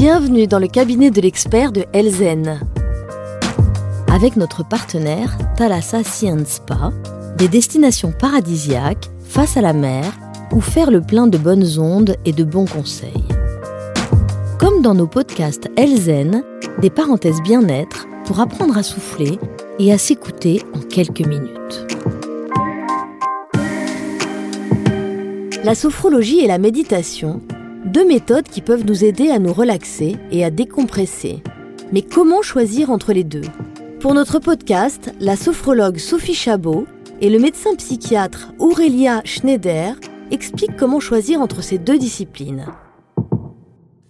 Bienvenue dans le cabinet de l'expert de Elzen. Avec notre partenaire Thalassa Science Spa, des destinations paradisiaques face à la mer où faire le plein de bonnes ondes et de bons conseils. Comme dans nos podcasts Elzen, des parenthèses bien-être pour apprendre à souffler et à s'écouter en quelques minutes. La sophrologie et la méditation, deux méthodes qui peuvent nous aider à nous relaxer et à décompresser. Mais comment choisir entre les deux? Pour notre podcast, la sophrologue Sophie Chabot et le médecin psychiatre Aurélia Schneider expliquent comment choisir entre ces deux disciplines.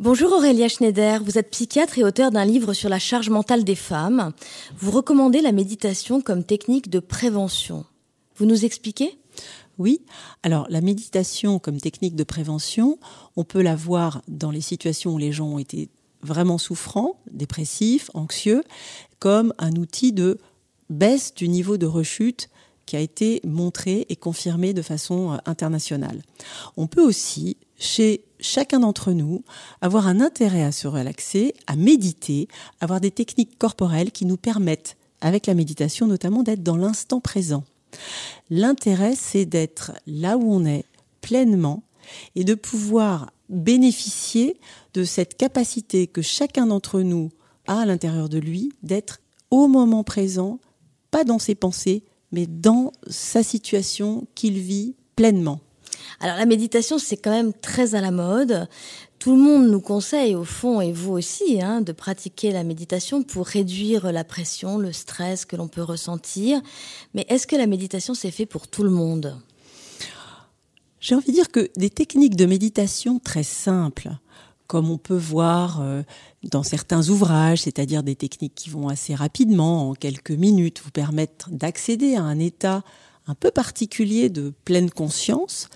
Bonjour Aurélia Schneider, vous êtes psychiatre et auteur d'un livre sur la charge mentale des femmes. Vous recommandez la méditation comme technique de prévention. Vous nous expliquez? Oui. Alors, la méditation comme technique de prévention, on peut la voir dans les situations où les gens ont été vraiment souffrants, dépressifs, anxieux, comme un outil de baisse du niveau de rechute qui a été montré et confirmé de façon euh, internationale. On peut aussi, chez chacun d'entre nous, avoir un intérêt à se relaxer, à méditer, avoir des techniques corporelles qui nous permettent, avec la méditation notamment, d'être dans l'instant présent. L'intérêt, c'est d'être là où on est pleinement et de pouvoir bénéficier de cette capacité que chacun d'entre nous a à l'intérieur de lui d'être au moment présent, pas dans ses pensées, mais dans sa situation qu'il vit pleinement. Alors la méditation, c'est quand même très à la mode. Tout le monde nous conseille, au fond, et vous aussi, hein, de pratiquer la méditation pour réduire la pression, le stress que l'on peut ressentir. Mais est-ce que la méditation, c'est fait pour tout le monde? J'ai envie de dire que des techniques de méditation très simples, comme on peut voir euh, dans certains ouvrages, c'est-à-dire des techniques qui vont assez rapidement, en quelques minutes, vous permettre d'accéder à un état un peu particulier de pleine conscience.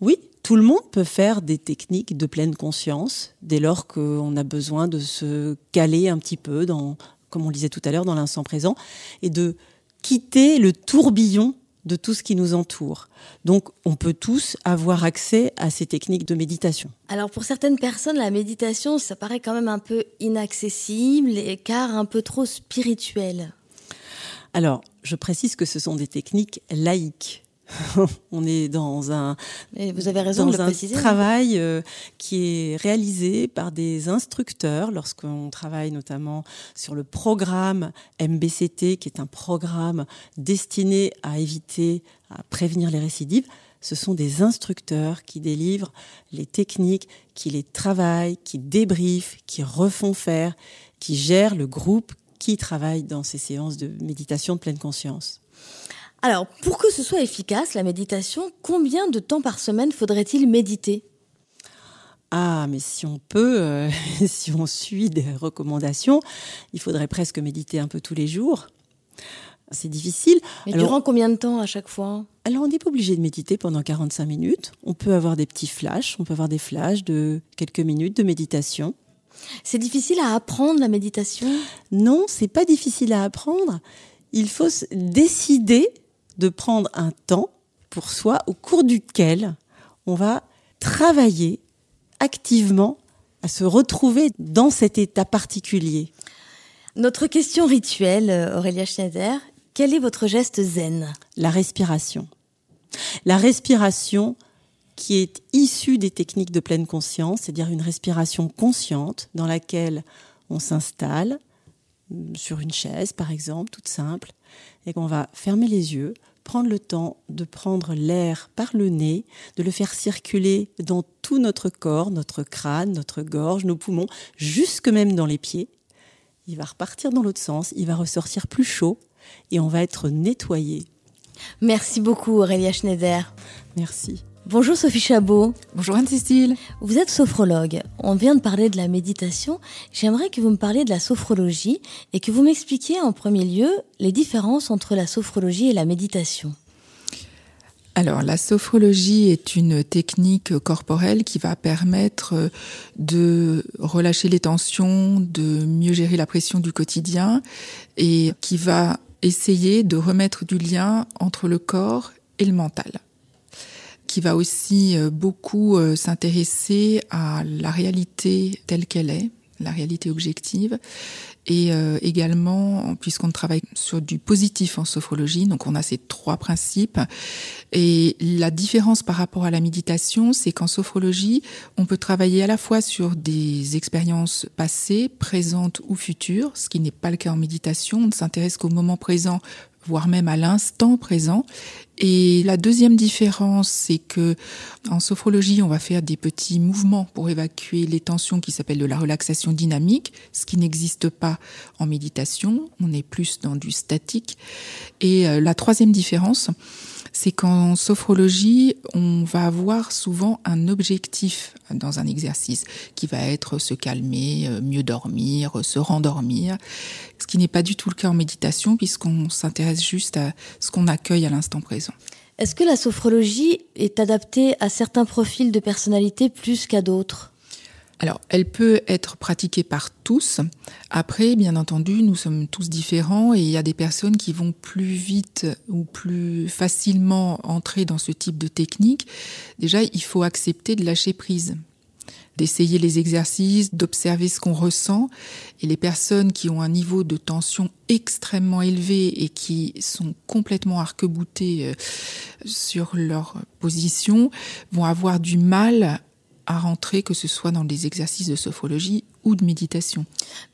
Oui, tout le monde peut faire des techniques de pleine conscience dès lors qu'on a besoin de se caler un petit peu dans, comme on le disait tout à l'heure, dans l'instant présent et de quitter le tourbillon de tout ce qui nous entoure. Donc, on peut tous avoir accès à ces techniques de méditation. Alors, pour certaines personnes, la méditation, ça paraît quand même un peu inaccessible, car un peu trop spirituel. Alors, je précise que ce sont des techniques laïques. on est dans un, vous avez raison un travail euh, qui est réalisé par des instructeurs lorsqu'on travaille notamment sur le programme MBCT, qui est un programme destiné à éviter, à prévenir les récidives. Ce sont des instructeurs qui délivrent les techniques, qui les travaillent, qui débriefent, qui refont faire, qui gèrent le groupe qui travaille dans ces séances de méditation de pleine conscience. Alors, pour que ce soit efficace, la méditation, combien de temps par semaine faudrait-il méditer? Ah, mais si on peut, euh, si on suit des recommandations, il faudrait presque méditer un peu tous les jours. C'est difficile. Mais durant combien de temps à chaque fois? Alors, on n'est pas obligé de méditer pendant 45 minutes. On peut avoir des petits flashs. On peut avoir des flashs de quelques minutes de méditation. C'est difficile à apprendre la méditation? Non, c'est pas difficile à apprendre. Il faut décider de prendre un temps pour soi au cours duquel on va travailler activement à se retrouver dans cet état particulier. Notre question rituelle, euh, Aurélia Schneider, quel est votre geste zen? La respiration. La respiration qui est issue des techniques de pleine conscience, c'est-à-dire une respiration consciente dans laquelle on s'installe sur une chaise, par exemple, toute simple, et qu'on va fermer les yeux, prendre le temps de prendre l'air par le nez, de le faire circuler dans tout notre corps, notre crâne, notre gorge, nos poumons, jusque même dans les pieds. Il va repartir dans l'autre sens, il va ressortir plus chaud et on va être nettoyé. Merci beaucoup Aurélia Schneider. Merci. Bonjour Sophie Chabot. Bonjour Anne-Cécile. Vous êtes sophrologue. On vient de parler de la méditation. J'aimerais que vous me parliez de la sophrologie et que vous m'expliquiez en premier lieu les différences entre la sophrologie et la méditation. Alors, la sophrologie est une technique corporelle qui va permettre de relâcher les tensions, de mieux gérer la pression du quotidien et qui va essayer de remettre du lien entre le corps et le mental qui va aussi euh, beaucoup euh, s'intéresser à la réalité telle qu'elle est, la réalité objective, et euh, également, puisqu'on travaille sur du positif en sophrologie, donc on a ces trois principes. Et la différence par rapport à la méditation, c'est qu'en sophrologie, on peut travailler à la fois sur des expériences passées, présentes ou futures, ce qui n'est pas le cas en méditation. On ne s'intéresse qu'au moment présent voire même à l'instant présent. Et la deuxième différence, c'est que en sophrologie, on va faire des petits mouvements pour évacuer les tensions qui s'appellent de la relaxation dynamique, ce qui n'existe pas en méditation. On est plus dans du statique. Et euh, la troisième différence, c'est qu'en sophrologie, on va avoir souvent un objectif dans un exercice qui va être se calmer, euh, mieux dormir, se rendormir, ce qui n'est pas du tout le cas en méditation puisqu'on s'intéresse juste à ce qu'on accueille à l'instant présent. Est-ce que la sophrologie est adaptée à certains profils de personnalité plus qu'à d'autres? Alors, elle peut être pratiquée par tous. Après, bien entendu, nous sommes tous différents et il y a des personnes qui vont plus vite ou plus facilement entrer dans ce type de technique. Déjà, il faut accepter de lâcher prise d'essayer les exercices, d'observer ce qu'on ressent. Et les personnes qui ont un niveau de tension extrêmement élevé et qui sont complètement arc-boutées euh, sur leur position vont avoir du mal à rentrer, que ce soit dans des exercices de sophrologie ou de méditation.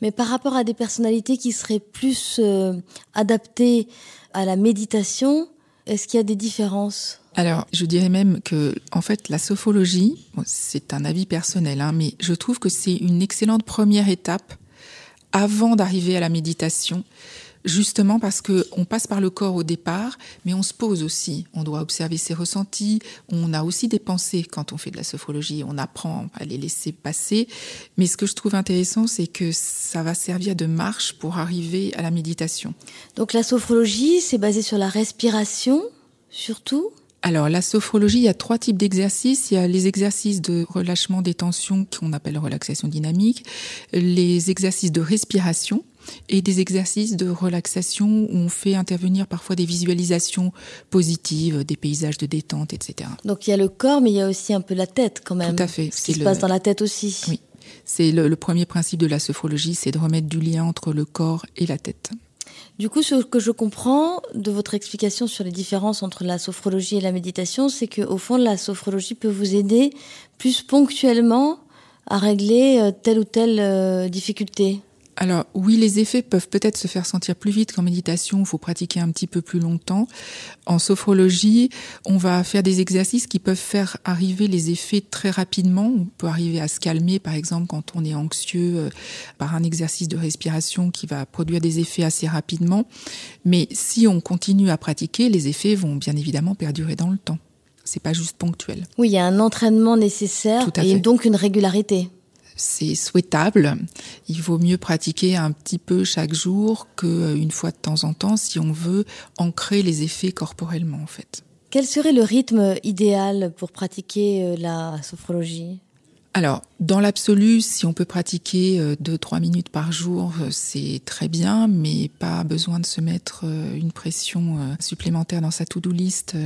Mais par rapport à des personnalités qui seraient plus euh, adaptées à la méditation, est-ce qu'il y a des différences? Alors, je dirais même que, en fait, la sophrologie, c'est un avis personnel, hein, mais je trouve que c'est une excellente première étape avant d'arriver à la méditation justement parce que on passe par le corps au départ, mais on se pose aussi. On doit observer ses ressentis. On a aussi des pensées quand on fait de la sophrologie. On apprend à les laisser passer. Mais ce que je trouve intéressant, c'est que ça va servir de marche pour arriver à la méditation. Donc la sophrologie, c'est basé sur la respiration, surtout? Alors, la sophrologie, il y a trois types d'exercices. Il y a les exercices de relâchement des tensions qu'on appelle relaxation dynamique, les exercices de respiration et des exercices de relaxation où on fait intervenir parfois des visualisations positives, des paysages de détente, etc. Donc il y a le corps, mais il y a aussi un peu la tête quand même. Tout à fait. Ce qui se passe dans la tête aussi. Oui. C'est le, le premier principe de la sophrologie, c'est de remettre du lien entre le corps et la tête. Du coup, ce que je comprends de votre explication sur les différences entre la sophrologie et la méditation, c'est que au fond, la sophrologie peut vous aider plus ponctuellement à régler euh, telle ou telle euh, difficulté. Alors oui, les effets peuvent peut-être se faire sentir plus vite qu'en méditation, il faut pratiquer un petit peu plus longtemps. En sophrologie, on va faire des exercices qui peuvent faire arriver les effets très rapidement. On peut arriver à se calmer, par exemple, quand on est anxieux, euh, par un exercice de respiration qui va produire des effets assez rapidement. Mais si on continue à pratiquer, les effets vont bien évidemment perdurer dans le temps. C'est pas juste ponctuel. Oui, il y a un entraînement nécessaire et donc une régularité c'est souhaitable. Il vaut mieux pratiquer un petit peu chaque jour qu'une fois de temps en temps si on veut ancrer les effets corporellement en fait. Quel serait le rythme idéal pour pratiquer euh, la sophrologie? Alors, dans l'absolu, si on peut pratiquer 2-3 euh, minutes par jour, euh, c'est très bien, mais pas besoin de se mettre une pression supplémentaire dans sa to-do list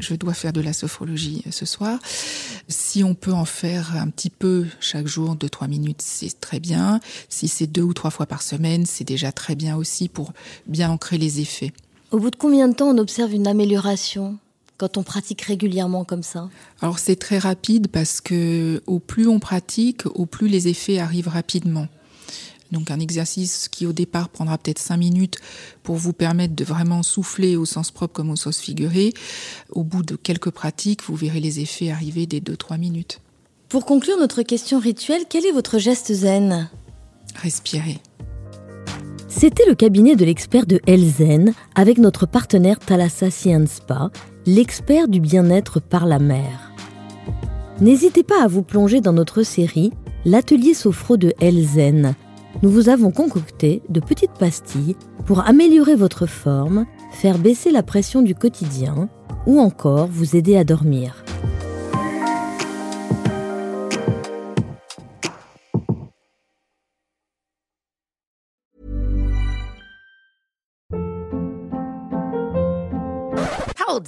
je dois faire de la sophrologie ce soir. Si on peut en faire un petit peu chaque jour, deux, trois minutes, c'est très bien. Si c'est deux ou trois fois par semaine, c'est déjà très bien aussi pour bien ancrer les effets. Au bout de combien de temps on observe une amélioration? Quand on pratique régulièrement comme ça Alors c'est très rapide parce que au plus on pratique, au plus les effets arrivent rapidement. Donc un exercice qui au départ prendra peut-être cinq minutes pour vous permettre de vraiment souffler au sens propre comme au sens figuré. Au bout de quelques pratiques, vous verrez les effets arriver dès deux trois minutes. Pour conclure notre question rituelle, quel est votre geste zen? Respirer. C'était le cabinet de l'expert de Elzen avec notre partenaire Thalassa Spa, l'expert du bien-être par la mer. N'hésitez pas à vous plonger dans notre série L'atelier sophro de Elzen nous vous avons concocté de petites pastilles pour améliorer votre forme, faire baisser la pression du quotidien ou encore vous aider à dormir.